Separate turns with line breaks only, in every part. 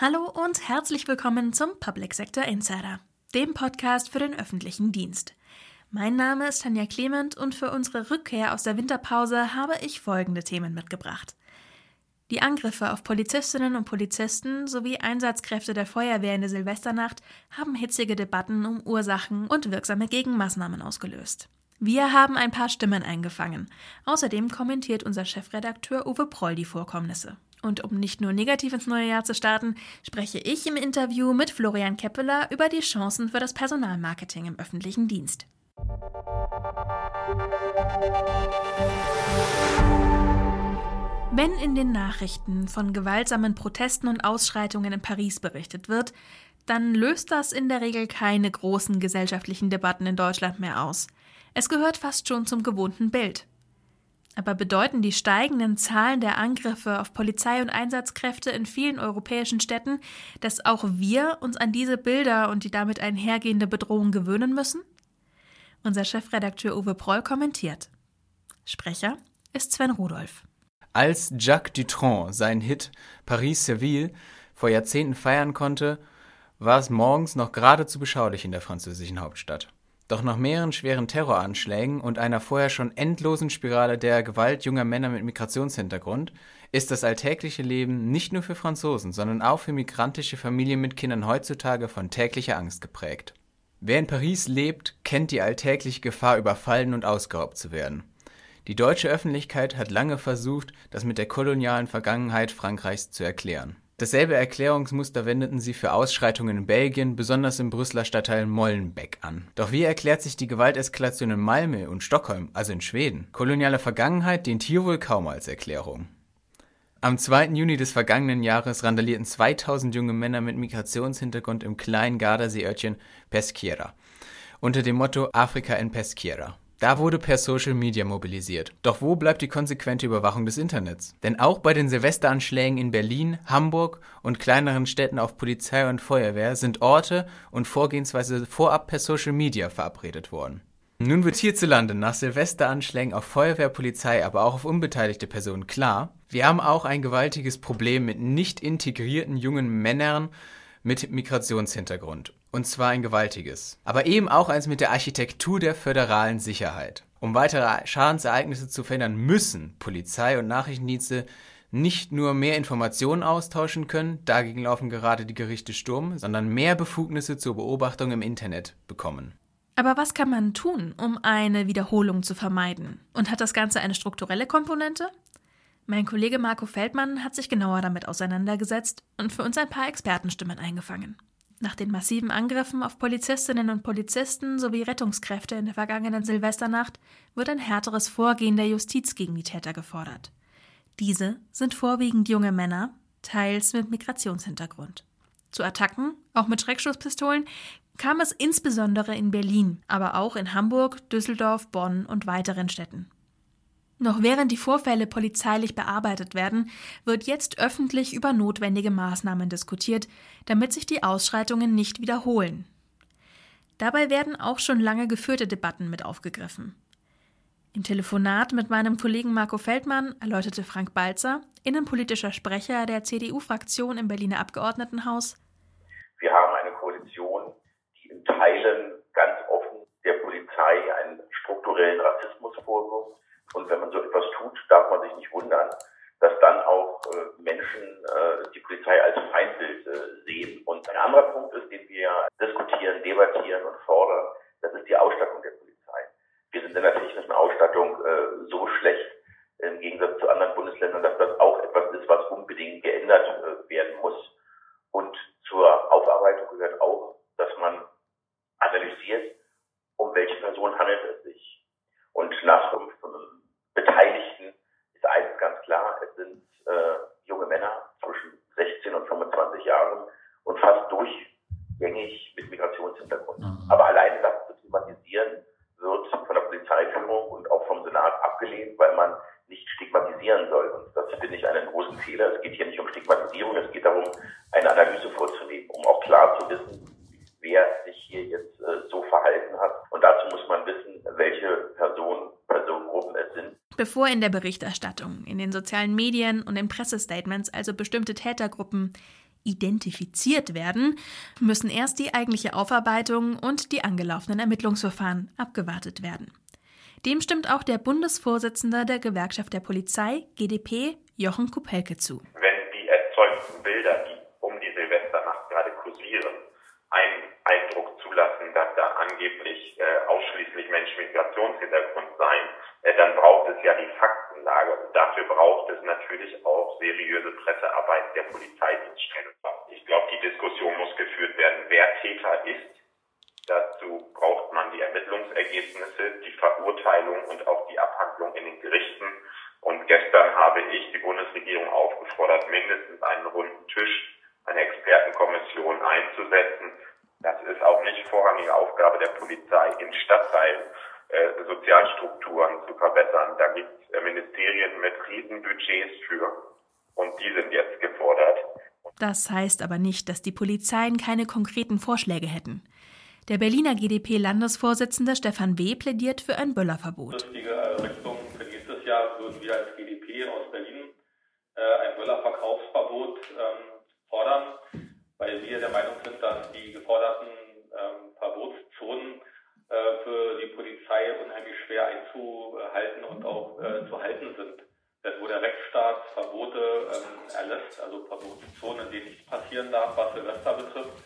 Hallo und herzlich willkommen zum Public Sector Insider, dem Podcast für den öffentlichen Dienst. Mein Name ist Tanja Clement und für unsere Rückkehr aus der Winterpause habe ich folgende Themen mitgebracht. Die Angriffe auf Polizistinnen und Polizisten sowie Einsatzkräfte der Feuerwehr in der Silvesternacht haben hitzige Debatten um Ursachen und wirksame Gegenmaßnahmen ausgelöst. Wir haben ein paar Stimmen eingefangen. Außerdem kommentiert unser Chefredakteur Uwe Proll die Vorkommnisse. Und um nicht nur negativ ins neue Jahr zu starten, spreche ich im Interview mit Florian Keppeler über die Chancen für das Personalmarketing im öffentlichen Dienst. Wenn in den Nachrichten von gewaltsamen Protesten und Ausschreitungen in Paris berichtet wird, dann löst das in der Regel keine großen gesellschaftlichen Debatten in Deutschland mehr aus. Es gehört fast schon zum gewohnten Bild. Aber bedeuten die steigenden Zahlen der Angriffe auf Polizei und Einsatzkräfte in vielen europäischen Städten, dass auch wir uns an diese Bilder und die damit einhergehende Bedrohung gewöhnen müssen? Unser Chefredakteur Uwe Proll kommentiert. Sprecher ist Sven Rudolph.
Als Jacques Dutronc seinen Hit Paris-Seville vor Jahrzehnten feiern konnte, war es morgens noch geradezu beschaulich in der französischen Hauptstadt. Doch nach mehreren schweren Terroranschlägen und einer vorher schon endlosen Spirale der Gewalt junger Männer mit Migrationshintergrund ist das alltägliche Leben nicht nur für Franzosen, sondern auch für migrantische Familien mit Kindern heutzutage von täglicher Angst geprägt. Wer in Paris lebt, kennt die alltägliche Gefahr, überfallen und ausgeraubt zu werden. Die deutsche Öffentlichkeit hat lange versucht, das mit der kolonialen Vergangenheit Frankreichs zu erklären. Dasselbe Erklärungsmuster wendeten sie für Ausschreitungen in Belgien, besonders im Brüsseler Stadtteil Molenbeek an. Doch wie erklärt sich die Gewalteskalation in Malmö und Stockholm, also in Schweden? Koloniale Vergangenheit dient hier wohl kaum als Erklärung. Am 2. Juni des vergangenen Jahres randalierten 2000 junge Männer mit Migrationshintergrund im kleinen Gardaseeörtchen Peschiera unter dem Motto Afrika in Peschiera. Da wurde per Social Media mobilisiert. Doch wo bleibt die konsequente Überwachung des Internets? Denn auch bei den Silvesteranschlägen in Berlin, Hamburg und kleineren Städten auf Polizei und Feuerwehr sind Orte und Vorgehensweise vorab per Social Media verabredet worden. Nun wird hierzulande nach Silvesteranschlägen auf Feuerwehr, Polizei, aber auch auf unbeteiligte Personen klar, wir haben auch ein gewaltiges Problem mit nicht integrierten jungen Männern mit Migrationshintergrund. Und zwar ein gewaltiges. Aber eben auch eins mit der Architektur der föderalen Sicherheit. Um weitere Schadensereignisse zu verhindern, müssen Polizei und Nachrichtendienste nicht nur mehr Informationen austauschen können, dagegen laufen gerade die Gerichte Sturm, sondern mehr Befugnisse zur Beobachtung im Internet bekommen.
Aber was kann man tun, um eine Wiederholung zu vermeiden? Und hat das Ganze eine strukturelle Komponente? Mein Kollege Marco Feldmann hat sich genauer damit auseinandergesetzt und für uns ein paar Expertenstimmen eingefangen. Nach den massiven Angriffen auf Polizistinnen und Polizisten sowie Rettungskräfte in der vergangenen Silvesternacht wird ein härteres Vorgehen der Justiz gegen die Täter gefordert. Diese sind vorwiegend junge Männer, teils mit Migrationshintergrund. Zu Attacken, auch mit Schreckschusspistolen, kam es insbesondere in Berlin, aber auch in Hamburg, Düsseldorf, Bonn und weiteren Städten. Noch während die Vorfälle polizeilich bearbeitet werden, wird jetzt öffentlich über notwendige Maßnahmen diskutiert, damit sich die Ausschreitungen nicht wiederholen. Dabei werden auch schon lange geführte Debatten mit aufgegriffen. Im Telefonat mit meinem Kollegen Marco Feldmann erläuterte Frank Balzer, innenpolitischer Sprecher der CDU-Fraktion im Berliner Abgeordnetenhaus.
Wir haben eine Koalition, die in Teilen ganz offen der Polizei einen strukturellen Rassismus vorwirft und wenn man so etwas tut, darf man sich nicht wundern, dass dann auch äh, Menschen äh, die Polizei als Feindbild äh, sehen. Und ein anderer Punkt ist, den wir diskutieren, debattieren und fordern, das ist die Ausstattung der Polizei. Wir sind in der technischen Ausstattung äh, so schlecht im Gegensatz zu anderen Bundesländern, dass das auch etwas ist, was unbedingt geändert äh, werden muss. Und zur Aufarbeitung gehört auch, dass man analysiert, um welche Person handelt es sich. Und nach beteiligt
Bevor in der Berichterstattung, in den sozialen Medien und in Pressestatements also bestimmte Tätergruppen identifiziert werden, müssen erst die eigentliche Aufarbeitung und die angelaufenen Ermittlungsverfahren abgewartet werden. Dem stimmt auch der Bundesvorsitzende der Gewerkschaft der Polizei, GdP, Jochen Kupelke zu.
Wenn die erzeugten Bilder, die um die Silvesternacht gerade kursieren, einen Zulassen, dass da angeblich äh, ausschließlich Menschen mit Migrationshintergrund seien, äh, dann braucht es ja die Faktenlage. Und dafür braucht es natürlich auch seriöse Pressearbeit der Polizeidienststelle. Ich glaube, die Diskussion muss geführt werden, wer Täter ist. Dazu braucht man die Ermittlungsergebnisse, die Verurteilung und auch die Abhandlung in den Gerichten. Und gestern habe ich die Bundesregierung aufgefordert, mindestens einen runden Tisch, eine Expertenkommission einzusetzen. Das ist auch nicht vorrangige Aufgabe der Polizei in Stadtteilen äh, Sozialstrukturen zu verbessern. Da gibt es äh, Ministerien mit Riesenbudgets für und die sind jetzt gefordert.
Das heißt aber nicht, dass die Polizeien keine konkreten Vorschläge hätten. Der Berliner GdP-Landesvorsitzende Stefan W. plädiert für ein Böllerverbot.
Lustige Richtung für nächstes Jahr würden wir als GdP aus Berlin äh, ein Böllerverkaufsverbot ähm, fordern, weil wir der Meinung sind, dass die geforderten ähm, Verbotszonen äh, für die Polizei unheimlich schwer einzuhalten und auch äh, zu halten sind. Denn wo der Rechtsstaat Verbote ähm, erlässt, also Verbotszonen, in denen nichts passieren darf, was Silvester betrifft,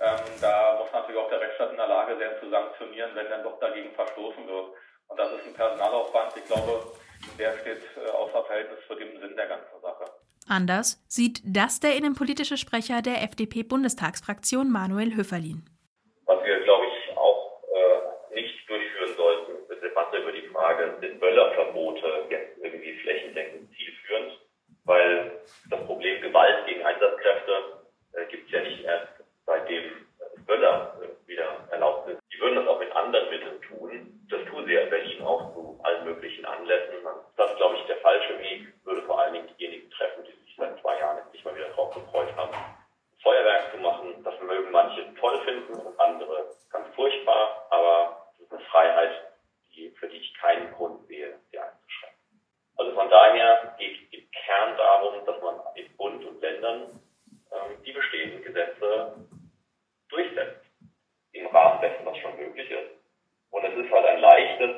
ähm, da muss natürlich auch der Rechtsstaat in der Lage sein zu sanktionieren, wenn dann doch dagegen verstoßen wird. Und das ist ein Personalaufwand, ich glaube, der steht äh, außer Verhältnis zu dem Sinn der ganzen.
Anders sieht das der innenpolitische Sprecher der FDP-Bundestagsfraktion Manuel Höferlin.
Was wir, glaube ich, Debatte über die Frage, sind Böllerverbote jetzt irgendwie flächendeckend zielführend? Weil das Problem Gewalt gegen Einsatzkräfte äh, gibt es ja nicht erst seitdem äh, Böller äh, wieder erlaubt sind. Die würden das auch mit anderen Mitteln tun. Das tun sie ja in Berlin auch zu allen möglichen Anlässen. Das ist, glaube ich, der falsche Weg, würde vor allen Dingen diejenigen treffen, die sich seit zwei Jahren nicht mal wieder drauf gefreut haben. Feuerwerk zu machen, das mögen manche toll finden und andere ganz furchtbar, aber es ist eine Freiheit, die, für die ich keinen Grund sehe, sie einzuschränken. Also von daher geht es im Kern darum, dass man in Bund und Ländern ähm, die bestehenden Gesetze durchsetzt. Im Rahmen dessen, was schon möglich ist. Und es ist halt ein leichtes,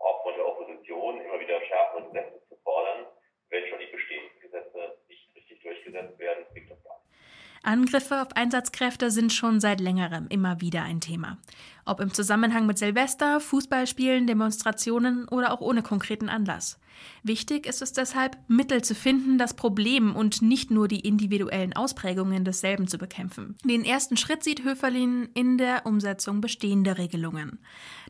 auch von der Opposition immer wieder schärfere Gesetze zu fordern, wenn schon die bestehenden Gesetze nicht richtig durchgesetzt werden, bringt das gar nicht.
Angriffe auf Einsatzkräfte sind schon seit längerem immer wieder ein Thema. Ob im Zusammenhang mit Silvester, Fußballspielen, Demonstrationen oder auch ohne konkreten Anlass. Wichtig ist es deshalb, Mittel zu finden, das Problem und nicht nur die individuellen Ausprägungen desselben zu bekämpfen. Den ersten Schritt sieht Höferlin in der Umsetzung bestehender Regelungen.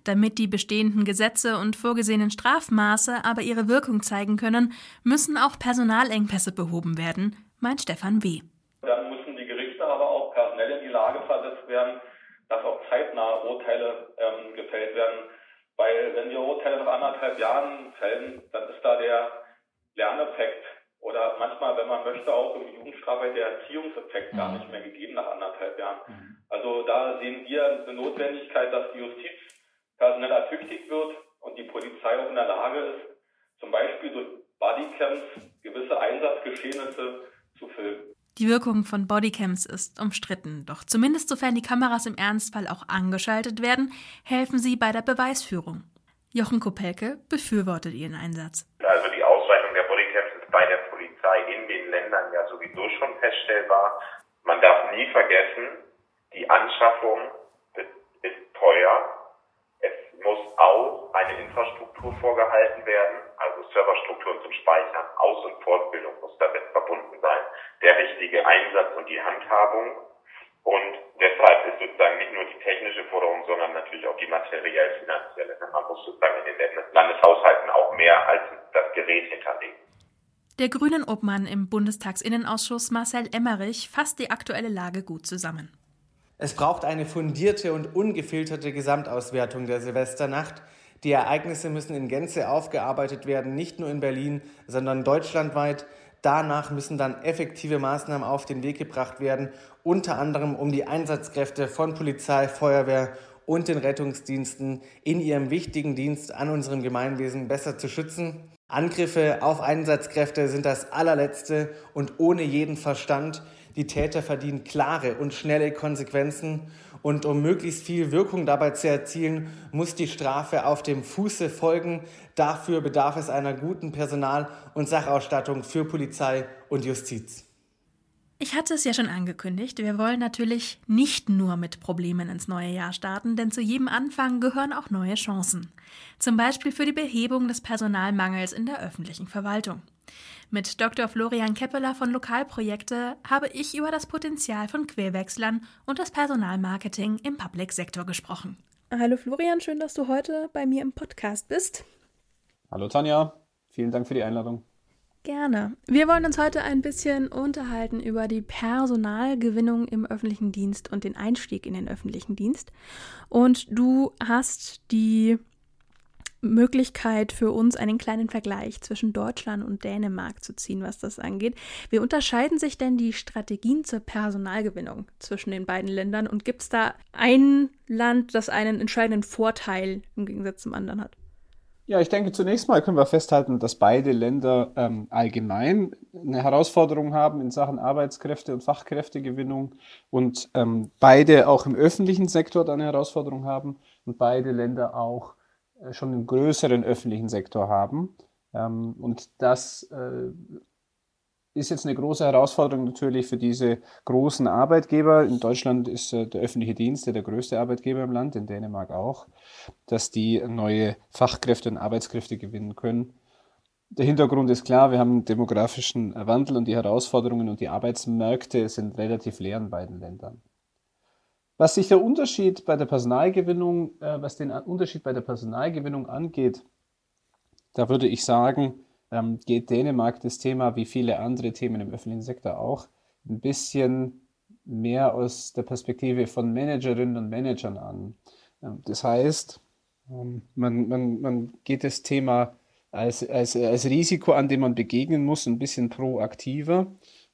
Damit die bestehenden Gesetze und vorgesehenen Strafmaße aber ihre Wirkung zeigen können, müssen auch Personalengpässe behoben werden, meint Stefan W.
Dann müssen die Gerichte aber auch personell in die Lage versetzt werden, dass auch zeitnah Urteile ähm, gefällt werden. Weil wenn wir Urteile nach anderthalb Jahren fällen, dann ist da der Lerneffekt oder manchmal, wenn man möchte, auch im Jugendstrafrecht der Erziehungseffekt mhm. gar nicht mehr gegeben nach anderthalb Jahren. Mhm. Also da sehen wir eine Notwendigkeit, dass die Justiz personell ertüchtigt wird und die Polizei auch in der Lage ist, zum Beispiel durch Bodycams gewisse Einsatzgeschehnisse zu filmen.
Die Wirkung von Bodycams ist umstritten, doch zumindest sofern die Kameras im Ernstfall auch angeschaltet werden, helfen sie bei der Beweisführung. Jochen Kopelke befürwortet ihren Einsatz.
Also die Ausweitung der Bodycams ist bei der Polizei in den Ländern ja sowieso schon feststellbar. Man darf nie vergessen, die Anschaffung ist teuer. Muss auch eine Infrastruktur vorgehalten werden, also Serverstrukturen zum Speichern, Aus- und Fortbildung muss damit verbunden sein der richtige Einsatz und die Handhabung. Und deshalb ist sozusagen nicht nur die technische Forderung, sondern natürlich auch die materiell-finanzielle. Man muss sozusagen in den Landeshaushalten auch mehr als das Gerät hinterlegen.
Der Grünen Obmann im Bundestagsinnenausschuss Marcel Emmerich fasst die aktuelle Lage gut zusammen.
Es braucht eine fundierte und ungefilterte Gesamtauswertung der Silvesternacht. Die Ereignisse müssen in Gänze aufgearbeitet werden, nicht nur in Berlin, sondern deutschlandweit. Danach müssen dann effektive Maßnahmen auf den Weg gebracht werden, unter anderem um die Einsatzkräfte von Polizei, Feuerwehr und den Rettungsdiensten in ihrem wichtigen Dienst an unserem Gemeinwesen besser zu schützen. Angriffe auf Einsatzkräfte sind das allerletzte und ohne jeden Verstand. Die Täter verdienen klare und schnelle Konsequenzen und um möglichst viel Wirkung dabei zu erzielen, muss die Strafe auf dem Fuße folgen. Dafür bedarf es einer guten Personal- und Sachausstattung für Polizei und Justiz.
Ich hatte es ja schon angekündigt, wir wollen natürlich nicht nur mit Problemen ins neue Jahr starten, denn zu jedem Anfang gehören auch neue Chancen. Zum Beispiel für die Behebung des Personalmangels in der öffentlichen Verwaltung. Mit Dr. Florian Keppeler von Lokalprojekte habe ich über das Potenzial von Querwechslern und das Personalmarketing im Public Sektor gesprochen.
Hallo Florian, schön, dass du heute bei mir im Podcast bist.
Hallo Tanja, vielen Dank für die Einladung.
Gerne. Wir wollen uns heute ein bisschen unterhalten über die Personalgewinnung im öffentlichen Dienst und den Einstieg in den öffentlichen Dienst. Und du hast die Möglichkeit für uns einen kleinen Vergleich zwischen Deutschland und Dänemark zu ziehen, was das angeht. Wie unterscheiden sich denn die Strategien zur Personalgewinnung zwischen den beiden Ländern und gibt es da ein Land, das einen entscheidenden Vorteil im Gegensatz zum anderen hat?
Ja, ich denke, zunächst mal können wir festhalten, dass beide Länder ähm, allgemein eine Herausforderung haben in Sachen Arbeitskräfte und Fachkräftegewinnung und ähm, beide auch im öffentlichen Sektor eine Herausforderung haben und beide Länder auch schon einen größeren öffentlichen Sektor haben. Ähm, und das äh, ist jetzt eine große Herausforderung natürlich für diese großen Arbeitgeber. In Deutschland ist äh, der öffentliche Dienst der größte Arbeitgeber im Land, in Dänemark auch, dass die neue Fachkräfte und Arbeitskräfte gewinnen können. Der Hintergrund ist klar, wir haben einen demografischen Wandel und die Herausforderungen und die Arbeitsmärkte sind relativ leer in beiden Ländern. Was sich der Unterschied bei der Personalgewinnung, äh, was den Unterschied bei der Personalgewinnung angeht, da würde ich sagen, ähm, geht Dänemark das Thema, wie viele andere Themen im öffentlichen Sektor auch, ein bisschen mehr aus der Perspektive von Managerinnen und Managern an. Ähm, das heißt, ähm, man, man, man geht das Thema als, als, als Risiko an, dem man begegnen muss, ein bisschen proaktiver,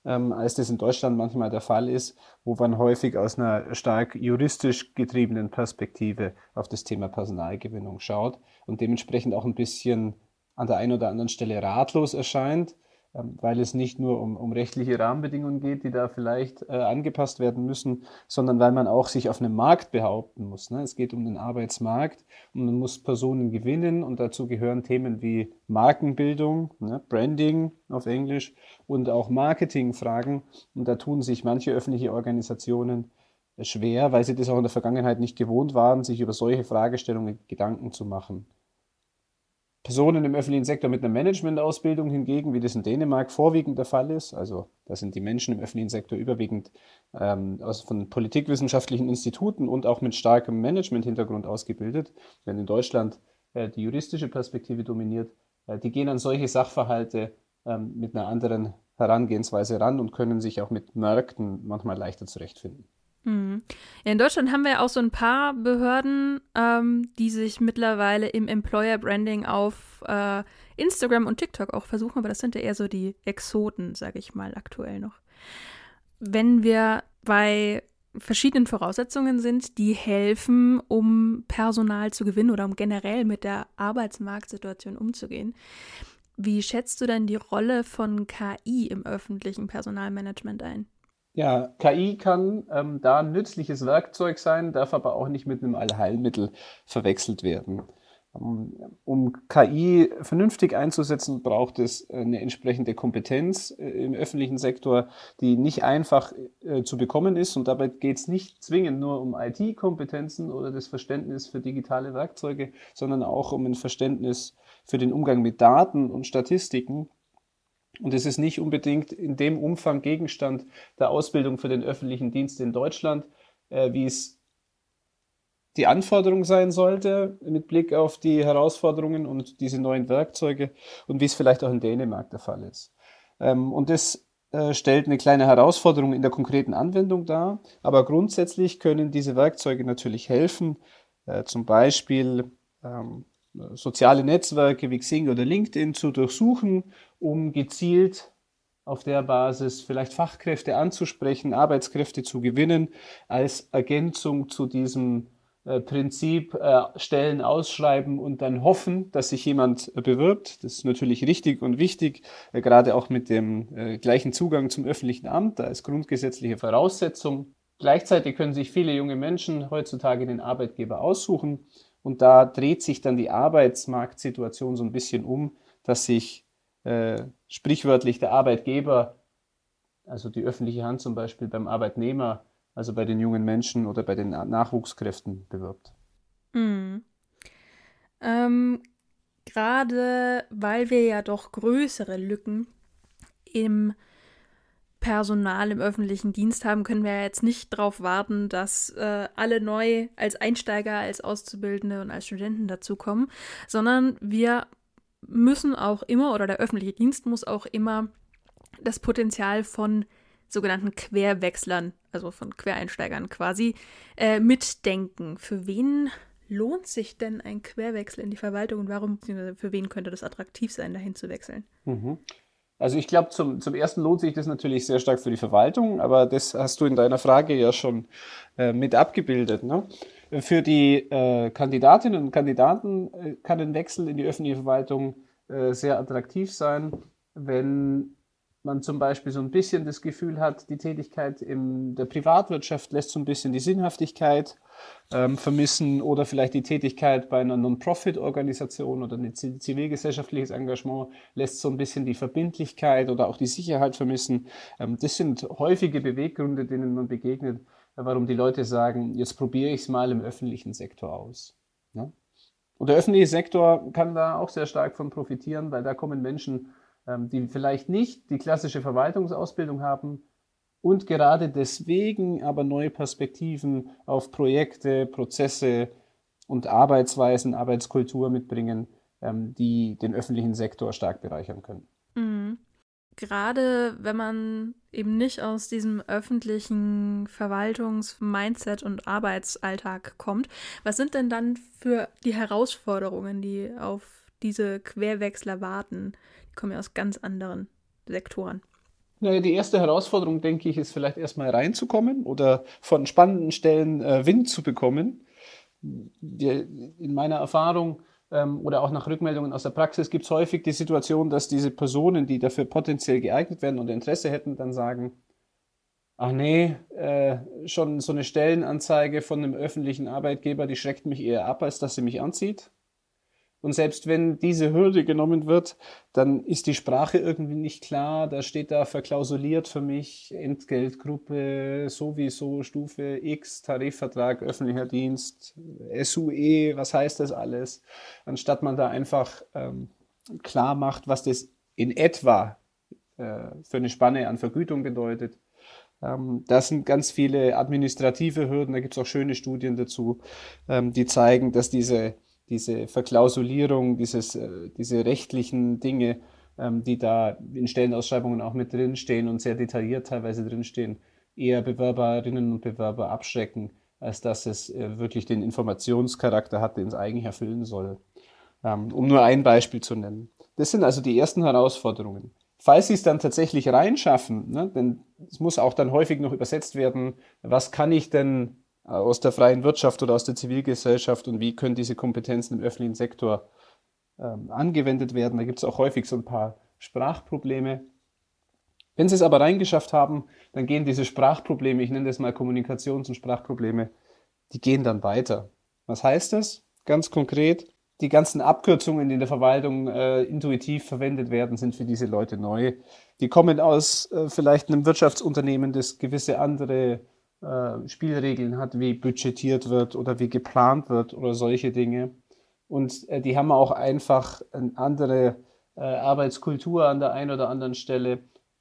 ähm, als das in Deutschland manchmal der Fall ist, wo man häufig aus einer stark juristisch getriebenen Perspektive auf das Thema Personalgewinnung schaut und dementsprechend auch ein bisschen an der einen oder anderen Stelle ratlos erscheint, weil es nicht nur um, um rechtliche Rahmenbedingungen geht, die da vielleicht äh, angepasst werden müssen, sondern weil man auch sich auf einem Markt behaupten muss. Ne? Es geht um den Arbeitsmarkt und man muss Personen gewinnen und dazu gehören Themen wie Markenbildung, ne? Branding auf Englisch und auch Marketingfragen. Und da tun sich manche öffentliche Organisationen schwer, weil sie das auch in der Vergangenheit nicht gewohnt waren, sich über solche Fragestellungen Gedanken zu machen. Personen im öffentlichen Sektor mit einer Managementausbildung hingegen, wie das in Dänemark vorwiegend der Fall ist, also da sind die Menschen im öffentlichen Sektor überwiegend ähm, aus, von politikwissenschaftlichen Instituten und auch mit starkem Management-Hintergrund ausgebildet, wenn in Deutschland äh, die juristische Perspektive dominiert, äh, die gehen an solche Sachverhalte ähm, mit einer anderen Herangehensweise ran und können sich auch mit Märkten manchmal leichter zurechtfinden.
Mhm. Ja, in Deutschland haben wir auch so ein paar Behörden, ähm, die sich mittlerweile im Employer Branding auf äh, Instagram und TikTok auch versuchen, aber das sind ja eher so die Exoten, sage ich mal, aktuell noch. Wenn wir bei verschiedenen Voraussetzungen sind, die helfen, um Personal zu gewinnen oder um generell mit der Arbeitsmarktsituation umzugehen. Wie schätzt du denn die Rolle von KI im öffentlichen Personalmanagement ein?
Ja, KI kann ähm, da ein nützliches Werkzeug sein, darf aber auch nicht mit einem Allheilmittel verwechselt werden. Ähm, um KI vernünftig einzusetzen, braucht es eine entsprechende Kompetenz äh, im öffentlichen Sektor, die nicht einfach äh, zu bekommen ist. Und dabei geht es nicht zwingend nur um IT-Kompetenzen oder das Verständnis für digitale Werkzeuge, sondern auch um ein Verständnis für den Umgang mit Daten und Statistiken und es ist nicht unbedingt in dem Umfang Gegenstand der Ausbildung für den öffentlichen Dienst in Deutschland, äh, wie es die Anforderung sein sollte mit Blick auf die Herausforderungen und diese neuen Werkzeuge und wie es vielleicht auch in Dänemark der Fall ist. Ähm, und das äh, stellt eine kleine Herausforderung in der konkreten Anwendung dar, aber grundsätzlich können diese Werkzeuge natürlich helfen, äh, zum Beispiel ähm, soziale Netzwerke wie Xing oder LinkedIn zu durchsuchen, um gezielt auf der Basis vielleicht Fachkräfte anzusprechen, Arbeitskräfte zu gewinnen, als Ergänzung zu diesem äh, Prinzip äh, Stellen ausschreiben und dann hoffen, dass sich jemand äh, bewirbt. Das ist natürlich richtig und wichtig, gerade auch mit dem gleichen Zugang zum öffentlichen Amt. Da ist grundgesetzliche Voraussetzung. Gleichzeitig können sich viele junge Menschen heutzutage den Arbeitgeber aussuchen und da dreht sich dann die Arbeitsmarktsituation so ein bisschen um, dass sich äh, sprichwörtlich der Arbeitgeber, also die öffentliche Hand zum Beispiel beim Arbeitnehmer, also bei den jungen Menschen oder bei den Nachwuchskräften bewirbt.
Mhm. Ähm, Gerade weil wir ja doch größere Lücken im Personal im öffentlichen Dienst haben, können wir ja jetzt nicht darauf warten, dass äh, alle neu als Einsteiger, als Auszubildende und als Studenten dazukommen, sondern wir müssen auch immer, oder der öffentliche Dienst muss auch immer das Potenzial von sogenannten Querwechslern, also von Quereinsteigern quasi, äh, mitdenken. Für wen lohnt sich denn ein Querwechsel in die Verwaltung und warum, für wen könnte das attraktiv sein, dahin zu wechseln?
Mhm. Also ich glaube, zum, zum ersten lohnt sich das natürlich sehr stark für die Verwaltung, aber das hast du in deiner Frage ja schon äh, mit abgebildet. Ne? Für die äh, Kandidatinnen und Kandidaten äh, kann ein Wechsel in die öffentliche Verwaltung äh, sehr attraktiv sein, wenn man zum Beispiel so ein bisschen das Gefühl hat, die Tätigkeit in der Privatwirtschaft lässt so ein bisschen die Sinnhaftigkeit ähm, vermissen oder vielleicht die Tätigkeit bei einer Non-Profit-Organisation oder ein zivilgesellschaftliches Engagement lässt so ein bisschen die Verbindlichkeit oder auch die Sicherheit vermissen. Ähm, das sind häufige Beweggründe, denen man begegnet, warum die Leute sagen, jetzt probiere ich es mal im öffentlichen Sektor aus. Ja? Und der öffentliche Sektor kann da auch sehr stark von profitieren, weil da kommen Menschen, ähm, die vielleicht nicht die klassische Verwaltungsausbildung haben, und gerade deswegen aber neue Perspektiven auf Projekte, Prozesse und Arbeitsweisen, Arbeitskultur mitbringen, ähm, die den öffentlichen Sektor stark bereichern können.
Mhm. Gerade wenn man eben nicht aus diesem öffentlichen Verwaltungs-Mindset und Arbeitsalltag kommt, was sind denn dann für die Herausforderungen, die auf diese Querwechsler warten? Die kommen ja aus ganz anderen Sektoren.
Naja, die erste Herausforderung, denke ich, ist vielleicht erstmal reinzukommen oder von spannenden Stellen äh, Wind zu bekommen. Die, in meiner Erfahrung ähm, oder auch nach Rückmeldungen aus der Praxis gibt es häufig die Situation, dass diese Personen, die dafür potenziell geeignet werden und Interesse hätten, dann sagen, ach nee, äh, schon so eine Stellenanzeige von einem öffentlichen Arbeitgeber, die schreckt mich eher ab, als dass sie mich anzieht. Und selbst wenn diese Hürde genommen wird, dann ist die Sprache irgendwie nicht klar. Da steht da verklausuliert für mich Entgeltgruppe sowieso Stufe X, Tarifvertrag, öffentlicher Dienst, SUE, was heißt das alles? Anstatt man da einfach ähm, klar macht, was das in etwa äh, für eine Spanne an Vergütung bedeutet. Ähm, das sind ganz viele administrative Hürden. Da gibt es auch schöne Studien dazu, ähm, die zeigen, dass diese diese Verklausulierung, dieses, äh, diese rechtlichen Dinge, ähm, die da in Stellenausschreibungen auch mit drinstehen und sehr detailliert teilweise drinstehen, eher Bewerberinnen und Bewerber abschrecken, als dass es äh, wirklich den Informationscharakter hat, den es eigentlich erfüllen soll. Ähm, um nur ein Beispiel zu nennen. Das sind also die ersten Herausforderungen. Falls Sie es dann tatsächlich reinschaffen, ne, denn es muss auch dann häufig noch übersetzt werden, was kann ich denn aus der freien Wirtschaft oder aus der Zivilgesellschaft und wie können diese Kompetenzen im öffentlichen Sektor ähm, angewendet werden. Da gibt es auch häufig so ein paar Sprachprobleme. Wenn Sie es aber reingeschafft haben, dann gehen diese Sprachprobleme, ich nenne das mal Kommunikations- und Sprachprobleme, die gehen dann weiter. Was heißt das? Ganz konkret, die ganzen Abkürzungen, die in der Verwaltung äh, intuitiv verwendet werden, sind für diese Leute neu. Die kommen aus äh, vielleicht einem Wirtschaftsunternehmen, das gewisse andere äh, Spielregeln hat, wie budgetiert wird oder wie geplant wird oder solche Dinge. Und äh, die haben auch einfach eine andere äh, Arbeitskultur an der einen oder anderen Stelle.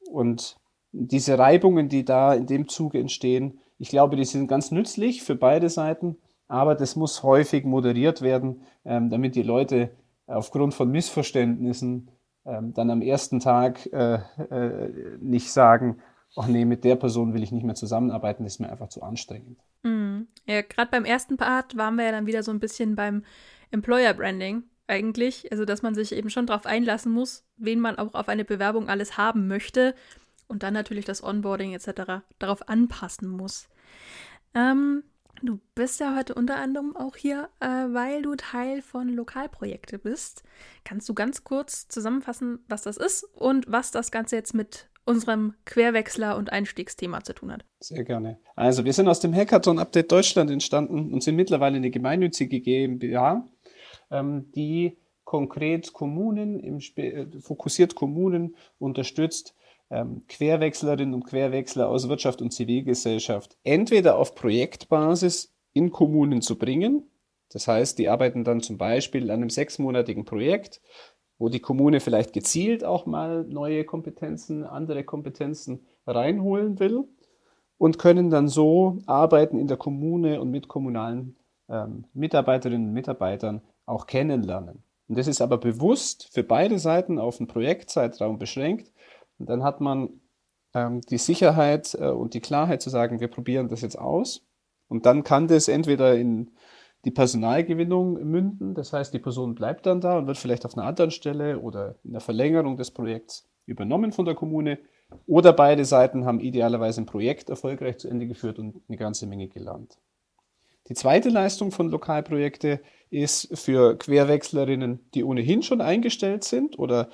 Und diese Reibungen, die da in dem Zuge entstehen, ich glaube, die sind ganz nützlich für beide Seiten, aber das muss häufig moderiert werden, ähm, damit die Leute aufgrund von Missverständnissen ähm, dann am ersten Tag äh, nicht sagen, ach nee, mit der Person will ich nicht mehr zusammenarbeiten, das ist mir einfach zu anstrengend.
Mhm. Ja, gerade beim ersten Part waren wir ja dann wieder so ein bisschen beim Employer Branding eigentlich. Also, dass man sich eben schon darauf einlassen muss, wen man auch auf eine Bewerbung alles haben möchte und dann natürlich das Onboarding etc. darauf anpassen muss. Ähm, Du bist ja heute unter anderem auch hier, äh, weil du Teil von Lokalprojekte bist. Kannst du ganz kurz zusammenfassen, was das ist und was das Ganze jetzt mit unserem Querwechsler- und Einstiegsthema zu tun hat?
Sehr gerne. Also, wir sind aus dem Hackathon Update Deutschland entstanden und sind mittlerweile eine gemeinnützige GmbH, ähm, die konkret Kommunen, im äh, fokussiert Kommunen unterstützt, ähm, Querwechslerinnen und Querwechsler aus Wirtschaft und Zivilgesellschaft entweder auf Projektbasis in Kommunen zu bringen. Das heißt, die arbeiten dann zum Beispiel an einem sechsmonatigen Projekt, wo die Kommune vielleicht gezielt auch mal neue Kompetenzen, andere Kompetenzen reinholen will und können dann so arbeiten in der Kommune und mit kommunalen ähm, Mitarbeiterinnen und Mitarbeitern auch kennenlernen. Und das ist aber bewusst für beide Seiten auf einen Projektzeitraum beschränkt, und dann hat man ähm, die Sicherheit äh, und die Klarheit zu sagen, wir probieren das jetzt aus. Und dann kann das entweder in die Personalgewinnung münden, das heißt, die Person bleibt dann da und wird vielleicht auf einer anderen Stelle oder in der Verlängerung des Projekts übernommen von der Kommune. Oder beide Seiten haben idealerweise ein Projekt erfolgreich zu Ende geführt und eine ganze Menge gelernt. Die zweite Leistung von Lokalprojekte ist für Querwechslerinnen, die ohnehin schon eingestellt sind oder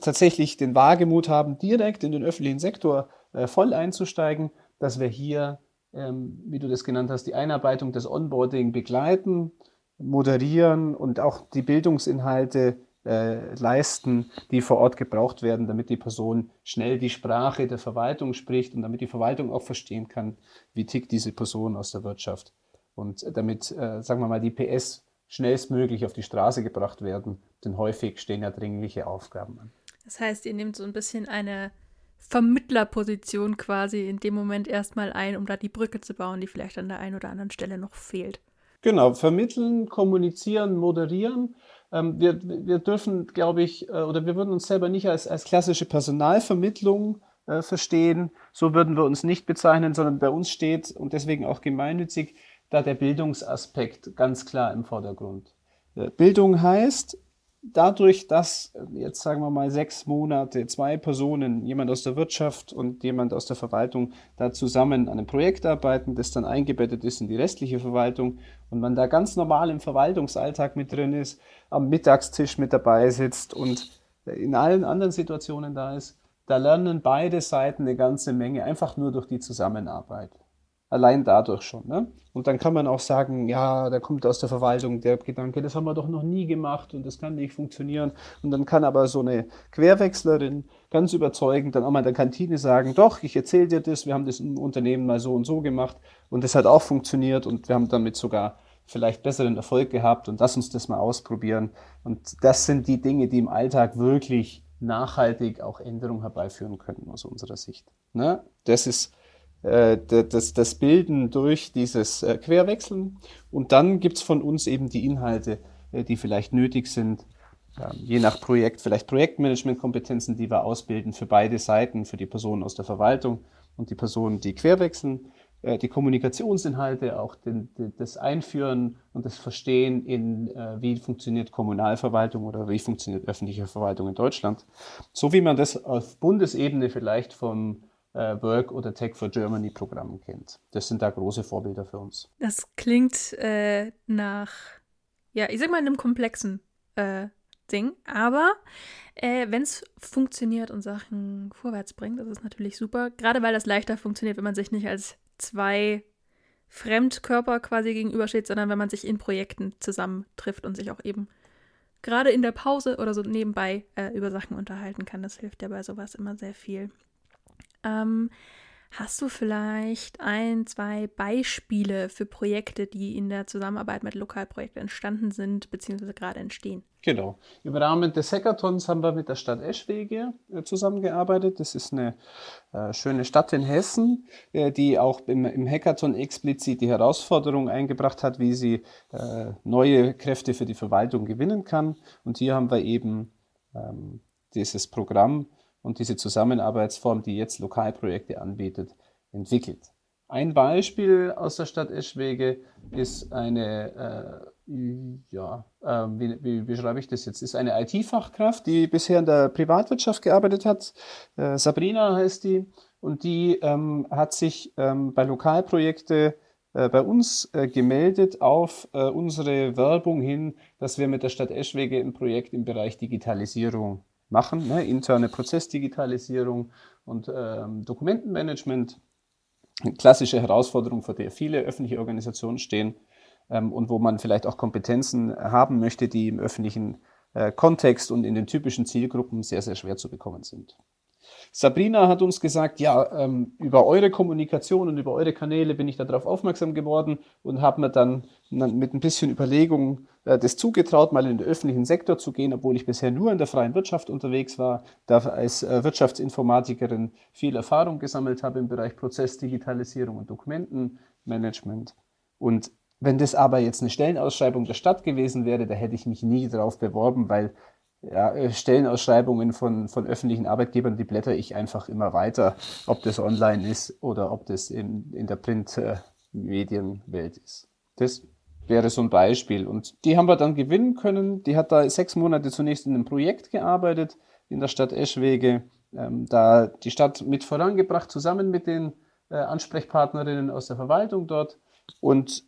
tatsächlich den Wagemut haben, direkt in den öffentlichen Sektor äh, voll einzusteigen, dass wir hier, ähm, wie du das genannt hast, die Einarbeitung des Onboarding begleiten, moderieren und auch die Bildungsinhalte äh, leisten, die vor Ort gebraucht werden, damit die Person schnell die Sprache der Verwaltung spricht und damit die Verwaltung auch verstehen kann, wie tickt diese Person aus der Wirtschaft. Und damit, äh, sagen wir mal, die PS schnellstmöglich auf die Straße gebracht werden, denn häufig stehen ja dringliche Aufgaben an.
Das heißt, ihr nehmt so ein bisschen eine Vermittlerposition quasi in dem Moment erstmal ein, um da die Brücke zu bauen, die vielleicht an der einen oder anderen Stelle noch fehlt.
Genau, vermitteln, kommunizieren, moderieren. Ähm, wir, wir dürfen, glaube ich, äh, oder wir würden uns selber nicht als, als klassische Personalvermittlung äh, verstehen. So würden wir uns nicht bezeichnen, sondern bei uns steht und deswegen auch gemeinnützig da der Bildungsaspekt ganz klar im Vordergrund. Äh, Bildung heißt, dadurch, dass jetzt sagen wir mal sechs Monate zwei Personen, jemand aus der Wirtschaft und jemand aus der Verwaltung, da zusammen an einem Projekt arbeiten, das dann eingebettet ist in die restliche Verwaltung und man da ganz normal im Verwaltungsalltag mit drin ist, am Mittagstisch mit dabei sitzt und in allen anderen Situationen da ist, da lernen beide Seiten eine ganze Menge, einfach nur durch die Zusammenarbeit. Allein dadurch schon. Ne? Und dann kann man auch sagen, ja, da kommt aus der Verwaltung der Gedanke, das haben wir doch noch nie gemacht und das kann nicht funktionieren. Und dann kann aber so eine Querwechslerin ganz überzeugend dann auch mal in der Kantine sagen, doch, ich erzähle dir das, wir haben das im Unternehmen mal so und so gemacht und das hat auch funktioniert und wir haben damit sogar vielleicht besseren Erfolg gehabt und lass uns das mal ausprobieren. Und das sind die Dinge, die im Alltag wirklich nachhaltig auch Änderungen herbeiführen können aus unserer Sicht. Ne? Das ist das, das Bilden durch dieses äh, Querwechseln. Und dann gibt's von uns eben die Inhalte, äh, die vielleicht nötig sind, ähm, je nach Projekt, vielleicht Projektmanagementkompetenzen, die wir ausbilden für beide Seiten, für die Personen aus der Verwaltung und die Personen, die querwechseln, die Kommunikationsinhalte, auch den, das Einführen und das Verstehen in, wie funktioniert Kommunalverwaltung oder wie funktioniert öffentliche Verwaltung in Deutschland. So wie man das auf Bundesebene vielleicht vom äh, Work oder Tech for Germany Programmen kennt. Das sind da große Vorbilder für uns.
Das klingt äh, nach, ja, ich sag mal, einem komplexen äh, Ding, aber äh, wenn es funktioniert und Sachen vorwärts bringt, das ist natürlich super. Gerade weil das leichter funktioniert, wenn man sich nicht als zwei Fremdkörper quasi gegenübersteht, sondern wenn man sich in Projekten zusammentrifft und sich auch eben gerade in der Pause oder so nebenbei äh, über Sachen unterhalten kann. Das hilft ja bei sowas immer sehr viel. Ähm, hast du vielleicht ein, zwei Beispiele für Projekte, die in der Zusammenarbeit mit Lokalprojekten entstanden sind, beziehungsweise gerade entstehen?
Genau. Im Rahmen des Hackathons haben wir mit der Stadt Eschwege äh, zusammengearbeitet. Das ist eine äh, schöne Stadt in Hessen, äh, die auch im, im, Hackathon explizit die Herausforderung eingebracht hat, wie sie äh, neue Kräfte für die Verwaltung gewinnen kann. Und hier haben wir eben ähm, dieses Programm und diese Zusammenarbeitsform, die jetzt Lokalprojekte anbietet, entwickelt. Ein Beispiel aus der Stadt Eschwege ist eine, äh, ja, äh, wie, wie beschreibe ich das jetzt? Ist eine IT-Fachkraft, die bisher in der Privatwirtschaft gearbeitet hat. Äh, Sabrina heißt die und die ähm, hat sich ähm, bei Lokalprojekte äh, bei uns äh, gemeldet auf äh, unsere Werbung hin, dass wir mit der Stadt Eschwege ein Projekt im Bereich Digitalisierung machen, ne? interne Prozessdigitalisierung und ähm, Dokumentenmanagement. Klassische Herausforderung, vor der viele öffentliche Organisationen stehen ähm, und wo man vielleicht auch Kompetenzen haben möchte, die im öffentlichen äh, Kontext und in den typischen Zielgruppen sehr, sehr schwer zu bekommen sind. Sabrina hat uns gesagt, ja, ähm, über eure Kommunikation und über eure Kanäle bin ich darauf aufmerksam geworden und habe mir dann mit ein bisschen Überlegung äh, das zugetraut, mal in den öffentlichen Sektor zu gehen, obwohl ich bisher nur in der freien Wirtschaft unterwegs war, da als äh, Wirtschaftsinformatikerin viel Erfahrung gesammelt habe im Bereich Prozessdigitalisierung und Dokumentenmanagement. Und wenn das aber jetzt eine Stellenausschreibung der Stadt gewesen wäre, da hätte ich mich nie darauf beworben, weil ja, äh, Stellenausschreibungen von, von öffentlichen Arbeitgebern, die blätter ich einfach immer weiter, ob das online ist oder ob das in, in der Print-Medienwelt ist. Das wäre so ein Beispiel. Und die haben wir dann gewinnen können. Die hat da sechs Monate zunächst in einem Projekt gearbeitet in der Stadt Eschwege, ähm, da die Stadt mit vorangebracht, zusammen mit den äh, Ansprechpartnerinnen aus der Verwaltung dort. Und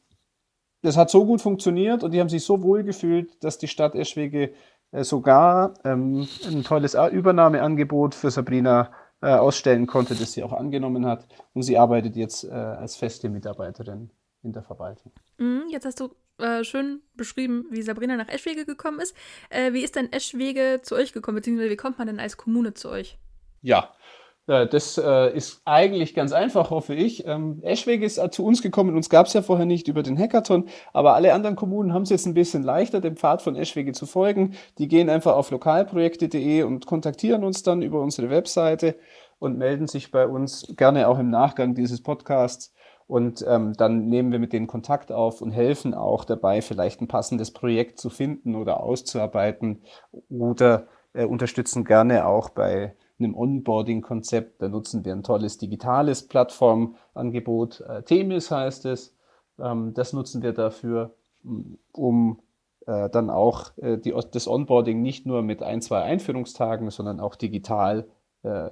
das hat so gut funktioniert und die haben sich so wohl gefühlt, dass die Stadt Eschwege sogar ähm, ein tolles Übernahmeangebot für Sabrina äh, ausstellen konnte, das sie auch angenommen hat. Und sie arbeitet jetzt äh, als feste Mitarbeiterin in der Verwaltung.
Mhm, jetzt hast du äh, schön beschrieben, wie Sabrina nach Eschwege gekommen ist. Äh, wie ist denn Eschwege zu euch gekommen, beziehungsweise wie kommt man denn als Kommune zu euch?
Ja, äh, das äh, ist eigentlich ganz einfach, hoffe ich. Ähm, Eschwege ist zu uns gekommen, uns gab es ja vorher nicht über den Hackathon, aber alle anderen Kommunen haben es jetzt ein bisschen leichter, dem Pfad von Eschwege zu folgen. Die gehen einfach auf lokalprojekte.de und kontaktieren uns dann über unsere Webseite und melden sich bei uns gerne auch im Nachgang dieses Podcasts. Und ähm, dann nehmen wir mit denen Kontakt auf und helfen auch dabei, vielleicht ein passendes Projekt zu finden oder auszuarbeiten oder äh, unterstützen gerne auch bei einem Onboarding-Konzept. Da nutzen wir ein tolles digitales Plattformangebot. Äh, Themis heißt es. Ähm, das nutzen wir dafür, um äh, dann auch äh, die, das Onboarding nicht nur mit ein, zwei Einführungstagen, sondern auch digital äh,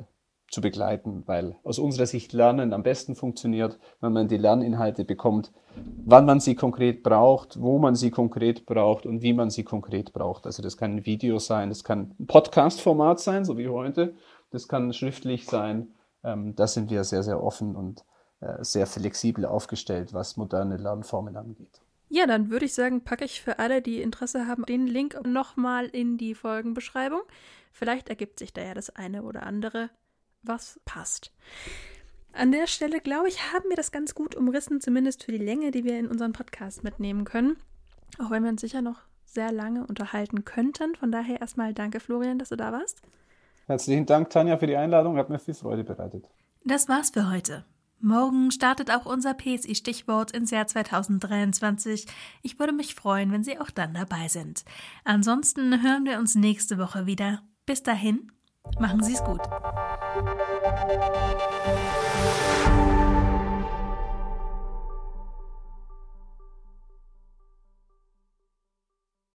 zu begleiten, weil aus unserer Sicht Lernen am besten funktioniert, wenn man die Lerninhalte bekommt, wann man sie konkret braucht, wo man sie konkret braucht und wie man sie konkret braucht. Also das kann ein Video sein, das kann ein Podcast-Format sein, so wie heute, das kann schriftlich sein. Ähm, da sind wir sehr, sehr offen und äh, sehr flexibel aufgestellt, was moderne Lernformen angeht.
Ja, dann würde ich sagen, packe ich für alle, die Interesse haben, den Link nochmal in die Folgenbeschreibung. Vielleicht ergibt sich da ja das eine oder andere, was passt. An der Stelle, glaube ich, haben wir das ganz gut umrissen, zumindest für die Länge, die wir in unseren Podcast mitnehmen können. Auch wenn wir uns sicher noch sehr lange unterhalten könnten. Von daher erstmal danke, Florian, dass du da warst.
Herzlichen Dank, Tanja, für die Einladung. Hat mir viel Freude bereitet.
Das war's für heute. Morgen startet auch unser PSI-Stichwort ins Jahr 2023. Ich würde mich freuen, wenn Sie auch dann dabei sind. Ansonsten hören wir uns nächste Woche wieder. Bis dahin, machen Sie es gut.